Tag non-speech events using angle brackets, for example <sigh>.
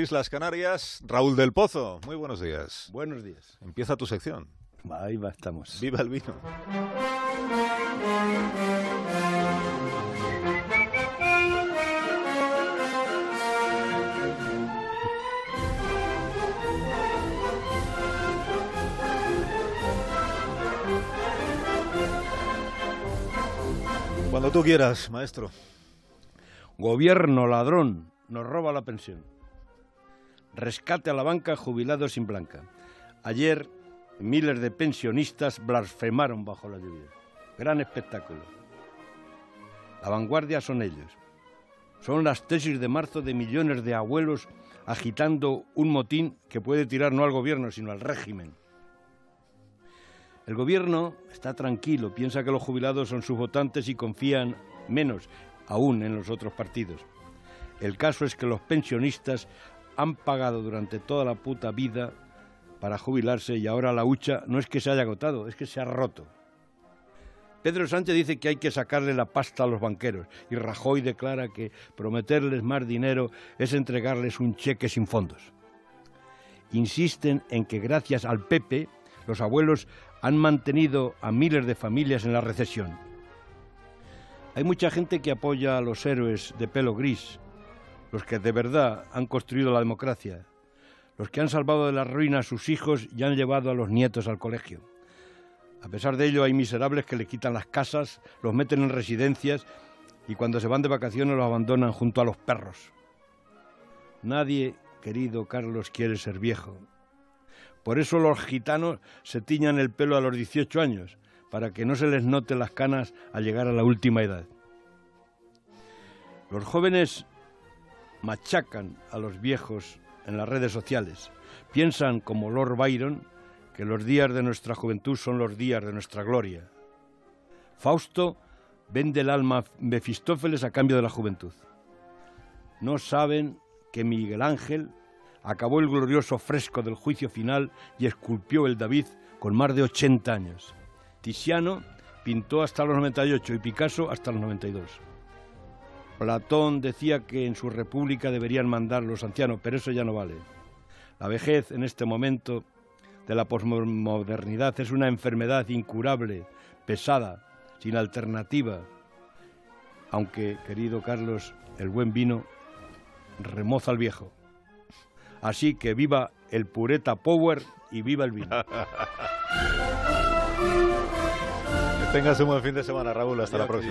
Islas Canarias, Raúl del Pozo. Muy buenos días. Buenos días. Empieza tu sección. Ahí va, estamos. Viva el vino. Cuando tú quieras, maestro. Gobierno ladrón nos roba la pensión. Rescate a la banca jubilados sin blanca. Ayer miles de pensionistas blasfemaron bajo la lluvia. Gran espectáculo. La vanguardia son ellos. Son las tesis de marzo de millones de abuelos agitando un motín que puede tirar no al gobierno, sino al régimen. El gobierno está tranquilo, piensa que los jubilados son sus votantes y confían menos aún en los otros partidos. El caso es que los pensionistas han pagado durante toda la puta vida para jubilarse y ahora la hucha no es que se haya agotado, es que se ha roto. Pedro Sánchez dice que hay que sacarle la pasta a los banqueros y Rajoy declara que prometerles más dinero es entregarles un cheque sin fondos. Insisten en que gracias al PP los abuelos han mantenido a miles de familias en la recesión. Hay mucha gente que apoya a los héroes de pelo gris, los que de verdad han construido la democracia, los que han salvado de la ruina a sus hijos y han llevado a los nietos al colegio. A pesar de ello, hay miserables que le quitan las casas, los meten en residencias y cuando se van de vacaciones los abandonan junto a los perros. Nadie, querido Carlos, quiere ser viejo. Por eso los gitanos se tiñan el pelo a los 18 años, para que no se les note las canas al llegar a la última edad. Los jóvenes machacan a los viejos en las redes sociales. Piensan, como Lord Byron, que los días de nuestra juventud son los días de nuestra gloria. Fausto vende el alma a Mefistófeles a cambio de la juventud. No saben que Miguel Ángel acabó el glorioso fresco del juicio final y esculpió el David con más de 80 años. Tiziano pintó hasta los 98 y Picasso hasta los 92. Platón decía que en su república deberían mandar los ancianos, pero eso ya no vale. La vejez en este momento de la posmodernidad es una enfermedad incurable, pesada, sin alternativa. Aunque, querido Carlos, el buen vino remoza al viejo. Así que viva el Pureta Power y viva el vino. <laughs> que tengas un buen fin de semana, Raúl. Hasta la próxima.